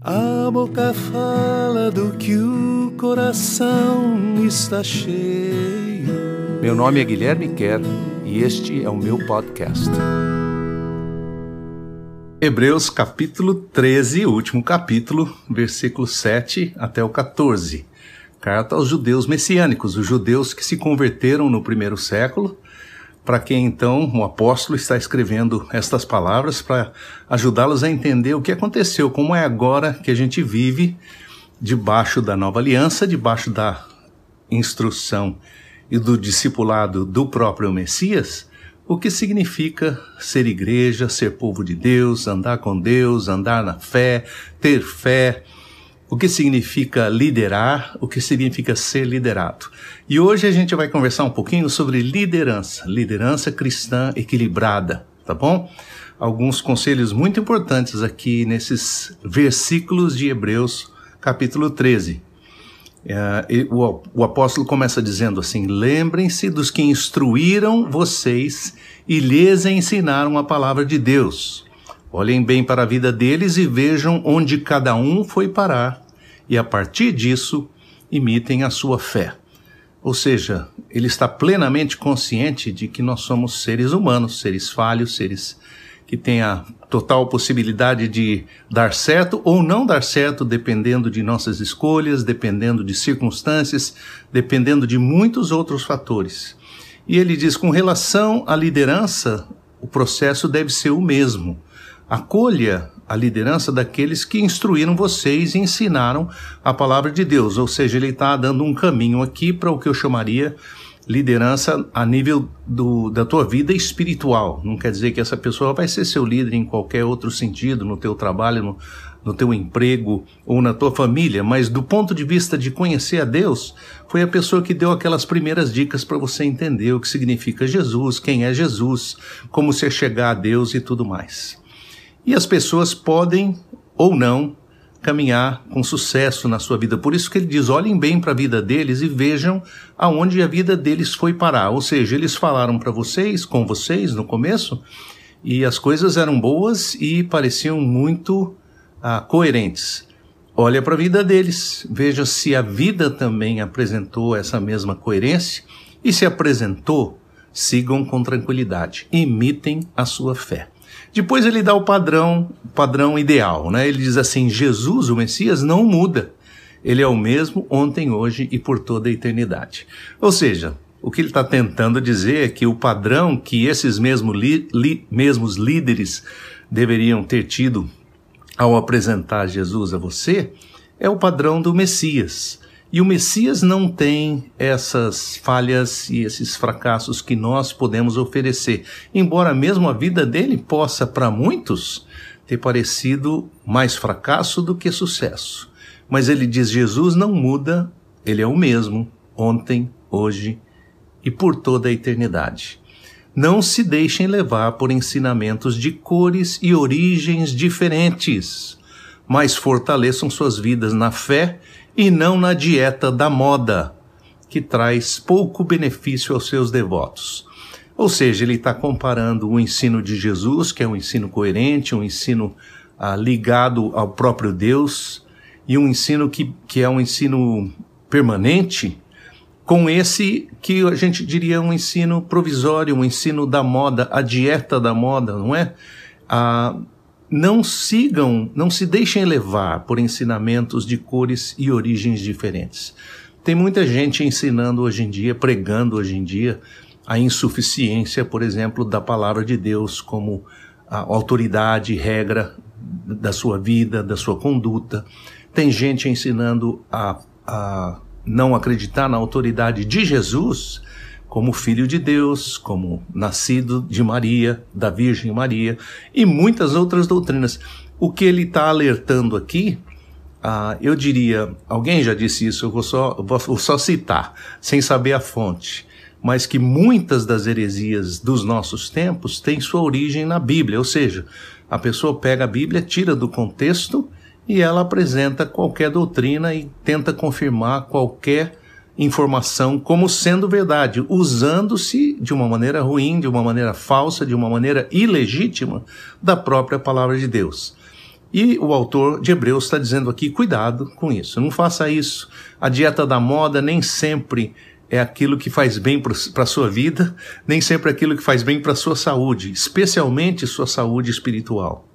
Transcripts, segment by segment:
A boca fala do que o coração está cheio. Meu nome é Guilherme Kerr e este é o meu podcast. Hebreus capítulo 13, último capítulo, versículo 7 até o 14. Carta aos judeus messiânicos, os judeus que se converteram no primeiro século para quem então o apóstolo está escrevendo estas palavras para ajudá-los a entender o que aconteceu, como é agora que a gente vive debaixo da nova aliança, debaixo da instrução e do discipulado do próprio Messias, o que significa ser igreja, ser povo de Deus, andar com Deus, andar na fé, ter fé, o que significa liderar, o que significa ser liderado. E hoje a gente vai conversar um pouquinho sobre liderança, liderança cristã equilibrada, tá bom? Alguns conselhos muito importantes aqui nesses versículos de Hebreus, capítulo 13. Uh, o, o apóstolo começa dizendo assim: Lembrem-se dos que instruíram vocês e lhes ensinaram a palavra de Deus. Olhem bem para a vida deles e vejam onde cada um foi parar, e a partir disso, imitem a sua fé. Ou seja, ele está plenamente consciente de que nós somos seres humanos, seres falhos, seres que têm a total possibilidade de dar certo ou não dar certo, dependendo de nossas escolhas, dependendo de circunstâncias, dependendo de muitos outros fatores. E ele diz: com relação à liderança, o processo deve ser o mesmo. Acolha a liderança daqueles que instruíram vocês e ensinaram a palavra de Deus. Ou seja, ele está dando um caminho aqui para o que eu chamaria liderança a nível do, da tua vida espiritual. Não quer dizer que essa pessoa vai ser seu líder em qualquer outro sentido, no teu trabalho, no, no teu emprego ou na tua família, mas do ponto de vista de conhecer a Deus, foi a pessoa que deu aquelas primeiras dicas para você entender o que significa Jesus, quem é Jesus, como se chegar a Deus e tudo mais. E as pessoas podem ou não caminhar com sucesso na sua vida. Por isso que ele diz: olhem bem para a vida deles e vejam aonde a vida deles foi parar. Ou seja, eles falaram para vocês, com vocês no começo, e as coisas eram boas e pareciam muito ah, coerentes. Olha para a vida deles, veja se a vida também apresentou essa mesma coerência e se apresentou, sigam com tranquilidade, imitem a sua fé. Depois ele dá o padrão, padrão ideal, né? Ele diz assim: Jesus, o Messias, não muda. Ele é o mesmo ontem, hoje e por toda a eternidade. Ou seja, o que ele está tentando dizer é que o padrão que esses mesmo li, li, mesmos líderes deveriam ter tido ao apresentar Jesus a você é o padrão do Messias. E o Messias não tem essas falhas e esses fracassos que nós podemos oferecer, embora mesmo a vida dele possa, para muitos, ter parecido mais fracasso do que sucesso. Mas ele diz: Jesus não muda, ele é o mesmo, ontem, hoje e por toda a eternidade. Não se deixem levar por ensinamentos de cores e origens diferentes, mas fortaleçam suas vidas na fé e não na dieta da moda, que traz pouco benefício aos seus devotos. Ou seja, ele está comparando o ensino de Jesus, que é um ensino coerente, um ensino ah, ligado ao próprio Deus, e um ensino que, que é um ensino permanente, com esse que a gente diria um ensino provisório, um ensino da moda, a dieta da moda, não é? Ah, não sigam, não se deixem levar por ensinamentos de cores e origens diferentes. Tem muita gente ensinando hoje em dia, pregando hoje em dia, a insuficiência, por exemplo, da palavra de Deus como autoridade, regra da sua vida, da sua conduta. Tem gente ensinando a, a não acreditar na autoridade de Jesus como filho de Deus, como nascido de Maria, da Virgem Maria, e muitas outras doutrinas. O que ele está alertando aqui, ah, eu diria, alguém já disse isso, eu vou só, vou só citar, sem saber a fonte, mas que muitas das heresias dos nossos tempos têm sua origem na Bíblia, ou seja, a pessoa pega a Bíblia, tira do contexto e ela apresenta qualquer doutrina e tenta confirmar qualquer informação como sendo verdade, usando-se de uma maneira ruim, de uma maneira falsa, de uma maneira ilegítima da própria palavra de Deus. E o autor de Hebreus está dizendo aqui: cuidado com isso, não faça isso. A dieta da moda nem sempre é aquilo que faz bem para a sua vida, nem sempre é aquilo que faz bem para a sua saúde, especialmente sua saúde espiritual.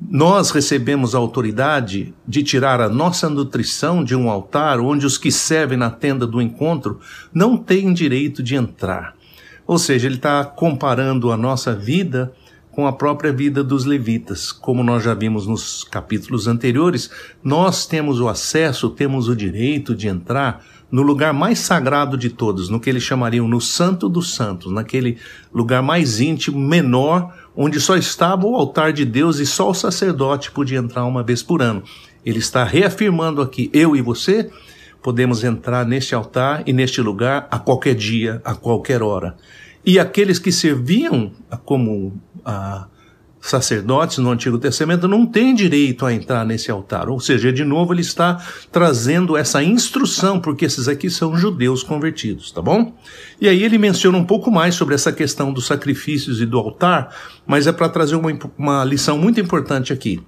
Nós recebemos a autoridade de tirar a nossa nutrição de um altar onde os que servem na tenda do encontro não têm direito de entrar. Ou seja, ele está comparando a nossa vida com a própria vida dos levitas. Como nós já vimos nos capítulos anteriores, nós temos o acesso, temos o direito de entrar no lugar mais sagrado de todos, no que eles chamariam no Santo dos Santos, naquele lugar mais íntimo, menor, onde só estava o altar de Deus e só o sacerdote podia entrar uma vez por ano. Ele está reafirmando aqui, eu e você podemos entrar neste altar e neste lugar a qualquer dia, a qualquer hora. E aqueles que serviam como ah, sacerdotes no Antigo Testamento não têm direito a entrar nesse altar. Ou seja, de novo ele está trazendo essa instrução, porque esses aqui são judeus convertidos, tá bom? E aí ele menciona um pouco mais sobre essa questão dos sacrifícios e do altar, mas é para trazer uma, uma lição muito importante aqui.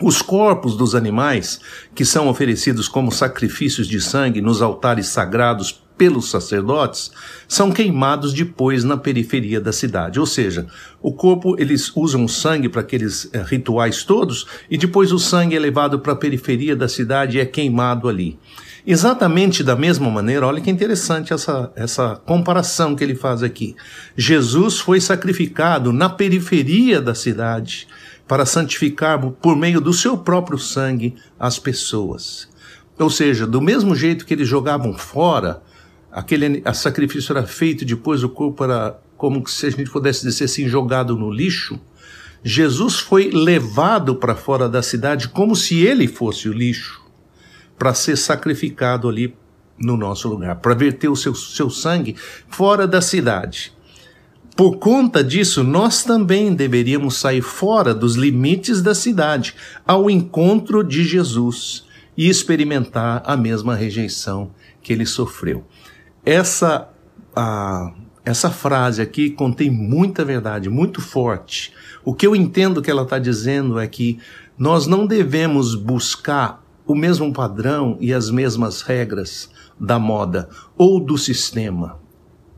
Os corpos dos animais que são oferecidos como sacrifícios de sangue nos altares sagrados pelos sacerdotes são queimados depois na periferia da cidade. Ou seja, o corpo, eles usam o sangue para aqueles é, rituais todos e depois o sangue é levado para a periferia da cidade e é queimado ali. Exatamente da mesma maneira, olha que interessante essa, essa comparação que ele faz aqui. Jesus foi sacrificado na periferia da cidade para santificar por meio do seu próprio sangue as pessoas. Ou seja, do mesmo jeito que eles jogavam fora aquele sacrifício era feito, depois o corpo era como se a gente pudesse dizer assim, jogado no lixo. Jesus foi levado para fora da cidade como se ele fosse o lixo, para ser sacrificado ali no nosso lugar, para verter o seu, seu sangue fora da cidade. Por conta disso, nós também deveríamos sair fora dos limites da cidade, ao encontro de Jesus e experimentar a mesma rejeição que ele sofreu. Essa, essa frase aqui contém muita verdade, muito forte. O que eu entendo que ela está dizendo é que nós não devemos buscar o mesmo padrão e as mesmas regras da moda ou do sistema.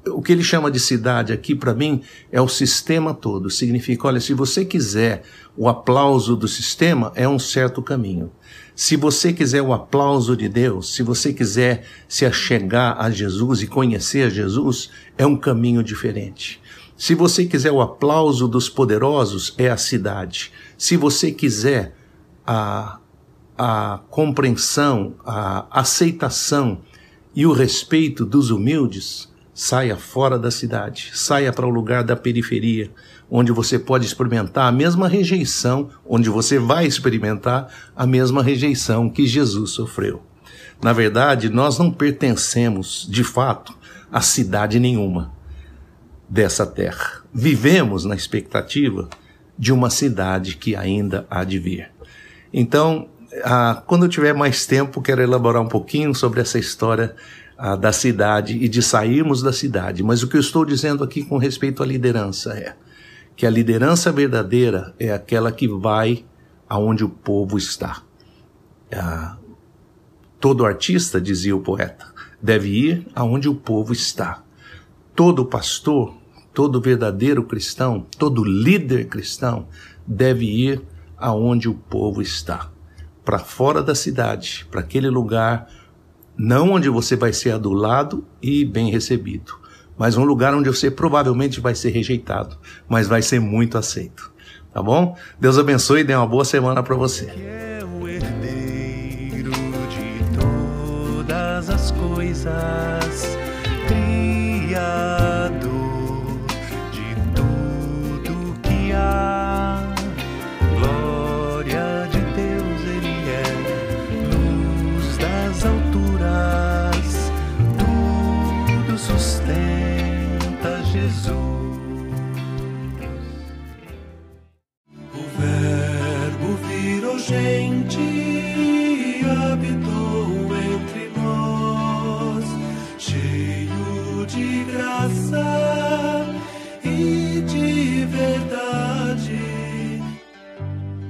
O que ele chama de cidade aqui, para mim, é o sistema todo. Significa, olha, se você quiser o aplauso do sistema, é um certo caminho. Se você quiser o aplauso de Deus, se você quiser se achegar a Jesus e conhecer a Jesus, é um caminho diferente. Se você quiser o aplauso dos poderosos, é a cidade. Se você quiser a, a compreensão, a aceitação e o respeito dos humildes, saia fora da cidade, saia para o lugar da periferia, onde você pode experimentar a mesma rejeição, onde você vai experimentar a mesma rejeição que Jesus sofreu. Na verdade, nós não pertencemos, de fato, a cidade nenhuma dessa terra. Vivemos na expectativa de uma cidade que ainda há de vir. Então, ah, quando eu tiver mais tempo, quero elaborar um pouquinho sobre essa história ah, da cidade e de sairmos da cidade. Mas o que eu estou dizendo aqui com respeito à liderança é: que a liderança verdadeira é aquela que vai aonde o povo está. Ah, todo artista, dizia o poeta, deve ir aonde o povo está. Todo pastor, todo verdadeiro cristão, todo líder cristão deve ir aonde o povo está. Para fora da cidade, para aquele lugar, não onde você vai ser adulado e bem recebido, mas um lugar onde você provavelmente vai ser rejeitado, mas vai ser muito aceito. Tá bom? Deus abençoe e dê uma boa semana para você. É o herdeiro de todas as coisas,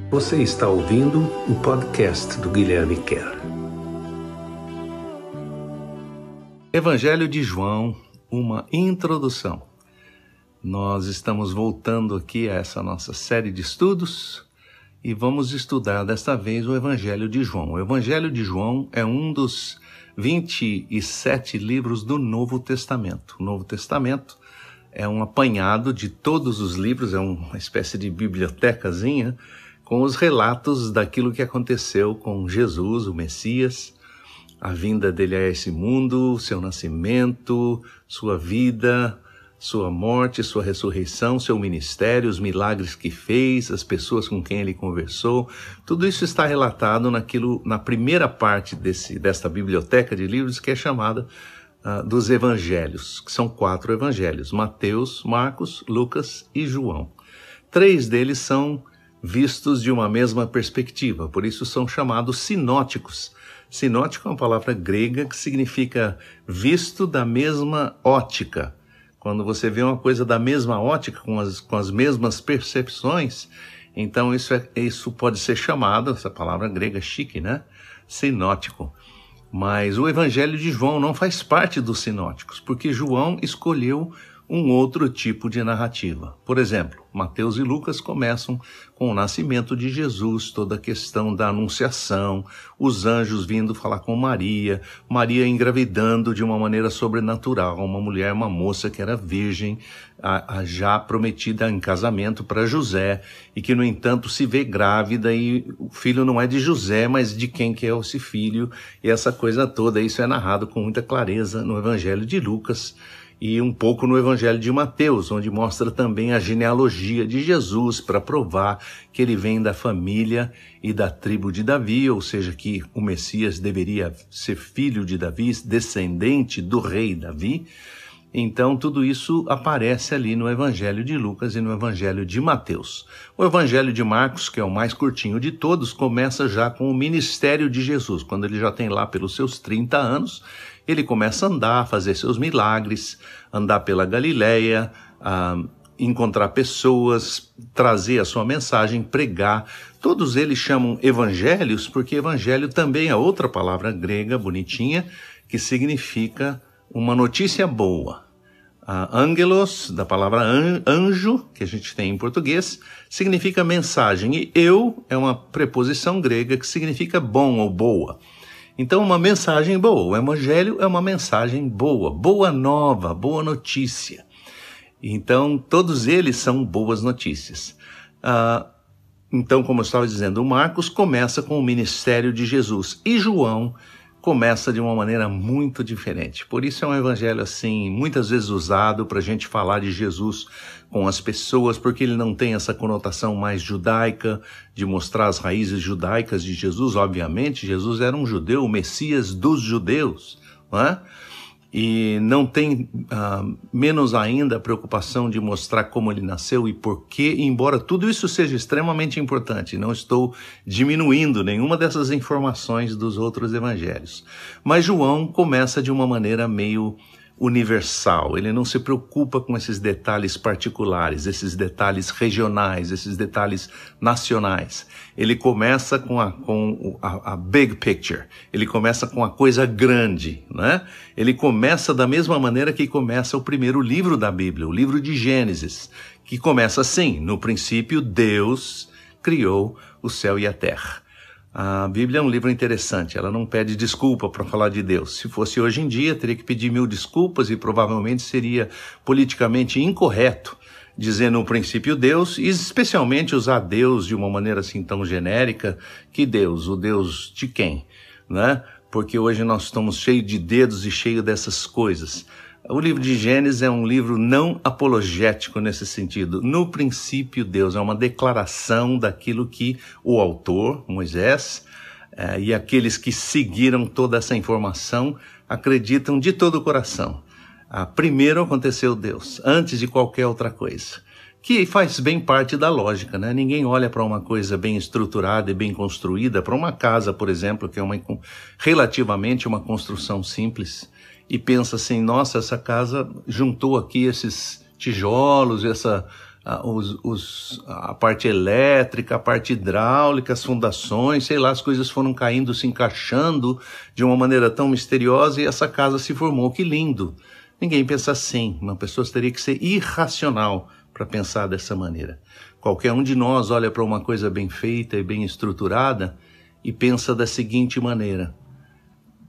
Você está ouvindo o podcast do Guilherme Kerr. Evangelho de João, uma introdução. Nós estamos voltando aqui a essa nossa série de estudos e vamos estudar desta vez o Evangelho de João. O Evangelho de João é um dos 27 livros do Novo Testamento. O Novo Testamento é um apanhado de todos os livros, é uma espécie de bibliotecazinha com os relatos daquilo que aconteceu com Jesus, o Messias, a vinda dele a esse mundo, seu nascimento, sua vida, sua morte, sua ressurreição, seu ministério, os milagres que fez, as pessoas com quem ele conversou. Tudo isso está relatado naquilo, na primeira parte desse, desta biblioteca de livros que é chamada uh, dos evangelhos, que são quatro evangelhos: Mateus, Marcos, Lucas e João. Três deles são vistos de uma mesma perspectiva, por isso são chamados sinóticos. Sinótico é uma palavra grega que significa visto da mesma ótica. Quando você vê uma coisa da mesma ótica, com as, com as mesmas percepções, então isso, é, isso pode ser chamado, essa palavra grega chique, né? Sinótico. Mas o Evangelho de João não faz parte dos sinóticos, porque João escolheu um outro tipo de narrativa. Por exemplo, Mateus e Lucas começam com o nascimento de Jesus, toda a questão da anunciação, os anjos vindo falar com Maria, Maria engravidando de uma maneira sobrenatural, uma mulher, uma moça que era virgem, a, a já prometida em casamento para José, e que, no entanto, se vê grávida e o filho não é de José, mas de quem que é esse filho, e essa coisa toda, isso é narrado com muita clareza no Evangelho de Lucas, e um pouco no Evangelho de Mateus, onde mostra também a genealogia de Jesus para provar que ele vem da família e da tribo de Davi, ou seja, que o Messias deveria ser filho de Davi, descendente do rei Davi. Então, tudo isso aparece ali no Evangelho de Lucas e no Evangelho de Mateus. O Evangelho de Marcos, que é o mais curtinho de todos, começa já com o ministério de Jesus, quando ele já tem lá pelos seus 30 anos ele começa a andar, fazer seus milagres, andar pela Galileia, encontrar pessoas, trazer a sua mensagem, pregar. Todos eles chamam evangelhos porque evangelho também é outra palavra grega bonitinha que significa uma notícia boa. Uh, angelos, da palavra an anjo, que a gente tem em português, significa mensagem, e eu é uma preposição grega que significa bom ou boa. Então, uma mensagem boa. O Evangelho é uma mensagem boa, boa nova, boa notícia. Então, todos eles são boas notícias. Ah, então, como eu estava dizendo, Marcos começa com o ministério de Jesus e João começa de uma maneira muito diferente. Por isso é um evangelho assim, muitas vezes usado para a gente falar de Jesus com as pessoas, porque ele não tem essa conotação mais judaica, de mostrar as raízes judaicas de Jesus. Obviamente, Jesus era um judeu, o Messias dos judeus, não é? E não tem uh, menos ainda a preocupação de mostrar como ele nasceu e por quê, embora tudo isso seja extremamente importante, não estou diminuindo nenhuma dessas informações dos outros evangelhos. Mas João começa de uma maneira meio universal, ele não se preocupa com esses detalhes particulares, esses detalhes regionais, esses detalhes nacionais. Ele começa com a, com a, a big picture, ele começa com a coisa grande, né? Ele começa da mesma maneira que começa o primeiro livro da Bíblia, o livro de Gênesis, que começa assim: no princípio Deus criou o céu e a terra. A Bíblia é um livro interessante, ela não pede desculpa para falar de Deus. Se fosse hoje em dia, teria que pedir mil desculpas e provavelmente seria politicamente incorreto dizer no princípio Deus, e especialmente usar Deus de uma maneira assim tão genérica, que Deus, o Deus de quem, né? Porque hoje nós estamos cheios de dedos e cheios dessas coisas. O livro de Gênesis é um livro não apologético nesse sentido. No princípio, Deus é uma declaração daquilo que o autor, Moisés, eh, e aqueles que seguiram toda essa informação acreditam de todo o coração. Ah, primeiro aconteceu Deus, antes de qualquer outra coisa. Que faz bem parte da lógica, né? Ninguém olha para uma coisa bem estruturada e bem construída, para uma casa, por exemplo, que é uma, relativamente uma construção simples e pensa assim: nossa, essa casa juntou aqui esses tijolos, essa os, os, a parte elétrica, a parte hidráulica, as fundações, sei lá, as coisas foram caindo, se encaixando de uma maneira tão misteriosa e essa casa se formou. Que lindo! Ninguém pensa assim. Uma pessoa teria que ser irracional para pensar dessa maneira. Qualquer um de nós olha para uma coisa bem feita e bem estruturada e pensa da seguinte maneira: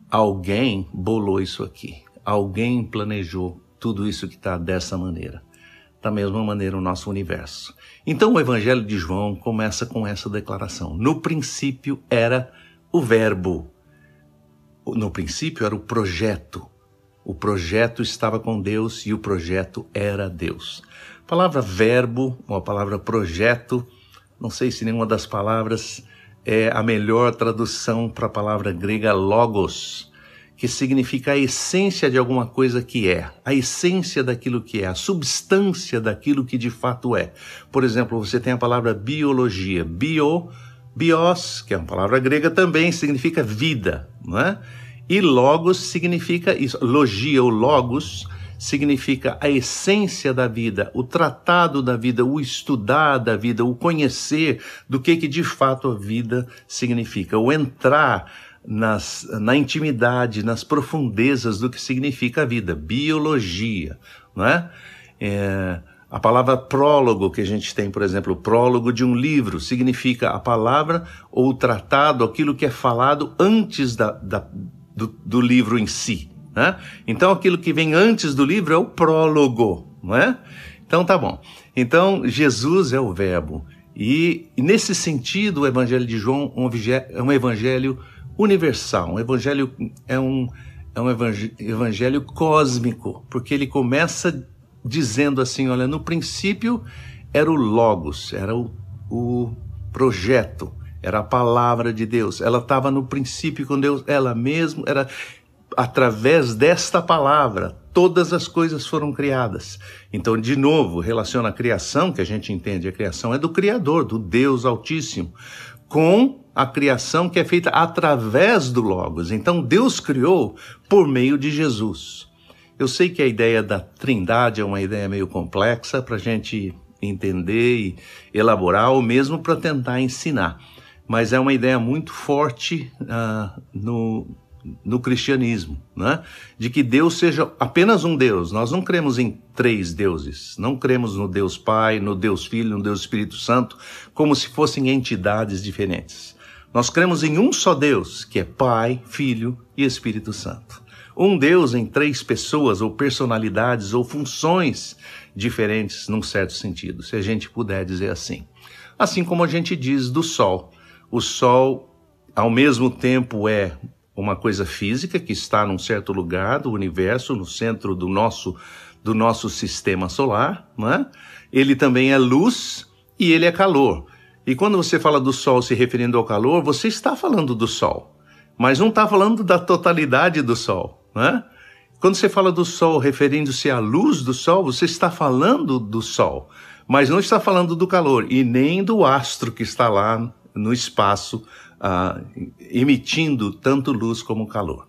alguém bolou isso aqui, alguém planejou tudo isso que está dessa maneira da mesma maneira o nosso universo. Então o Evangelho de João começa com essa declaração: No princípio era o Verbo. No princípio era o projeto. O projeto estava com Deus e o projeto era Deus. A palavra verbo, ou a palavra projeto, não sei se nenhuma das palavras é a melhor tradução para a palavra grega logos que significa a essência de alguma coisa que é, a essência daquilo que é, a substância daquilo que de fato é. Por exemplo, você tem a palavra biologia, bio, bios, que é uma palavra grega também, significa vida, não é? E logos significa isso, logia ou logos significa a essência da vida, o tratado da vida, o estudar da vida, o conhecer do que que de fato a vida significa, o entrar nas, na intimidade, nas profundezas do que significa a vida, biologia, não é? é? A palavra prólogo que a gente tem, por exemplo, o prólogo de um livro, significa a palavra ou o tratado, aquilo que é falado antes da, da do, do, livro em si. Né? Então, aquilo que vem antes do livro é o prólogo, não é? Então, tá bom. Então, Jesus é o Verbo. E, nesse sentido, o Evangelho de João é um evangelho universal. Um evangelho é um, é um evangelho cósmico, porque ele começa dizendo assim: olha, no princípio era o Logos, era o, o projeto, era a palavra de Deus. Ela estava no princípio com Deus, ela mesma era através desta palavra, todas as coisas foram criadas. Então, de novo, relaciona a criação, que a gente entende, a criação é do Criador, do Deus Altíssimo, com a criação que é feita através do Logos. Então Deus criou por meio de Jesus. Eu sei que a ideia da trindade é uma ideia meio complexa para a gente entender e elaborar, ou mesmo para tentar ensinar, mas é uma ideia muito forte uh, no, no cristianismo, né? de que Deus seja apenas um Deus. Nós não cremos em três deuses, não cremos no Deus Pai, no Deus Filho, no Deus Espírito Santo, como se fossem entidades diferentes. Nós cremos em um só Deus, que é Pai, Filho e Espírito Santo. Um Deus em três pessoas, ou personalidades, ou funções diferentes, num certo sentido, se a gente puder dizer assim. Assim como a gente diz do Sol. O Sol, ao mesmo tempo, é uma coisa física que está num certo lugar do universo, no centro do nosso, do nosso sistema solar, né? ele também é luz e ele é calor. E quando você fala do Sol se referindo ao calor, você está falando do Sol, mas não está falando da totalidade do Sol, né? Quando você fala do Sol referindo-se à luz do Sol, você está falando do Sol, mas não está falando do calor e nem do astro que está lá no espaço uh, emitindo tanto luz como calor.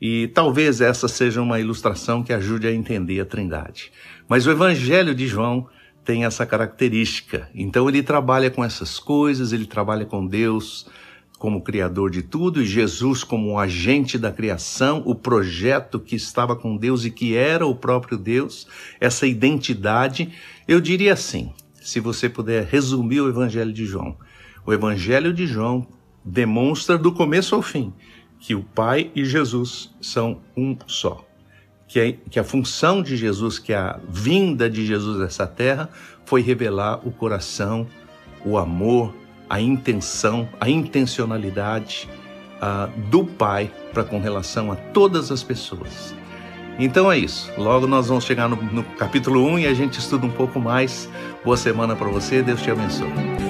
E talvez essa seja uma ilustração que ajude a entender a Trindade. Mas o Evangelho de João tem essa característica. Então ele trabalha com essas coisas, ele trabalha com Deus como criador de tudo e Jesus como um agente da criação, o projeto que estava com Deus e que era o próprio Deus, essa identidade. Eu diria assim, se você puder resumir o Evangelho de João. O Evangelho de João demonstra do começo ao fim que o Pai e Jesus são um só que, é, que a função de Jesus, que a vinda de Jesus nessa terra, foi revelar o coração, o amor, a intenção, a intencionalidade uh, do Pai para com relação a todas as pessoas. Então é isso. Logo nós vamos chegar no, no capítulo 1 e a gente estuda um pouco mais. Boa semana para você. Deus te abençoe.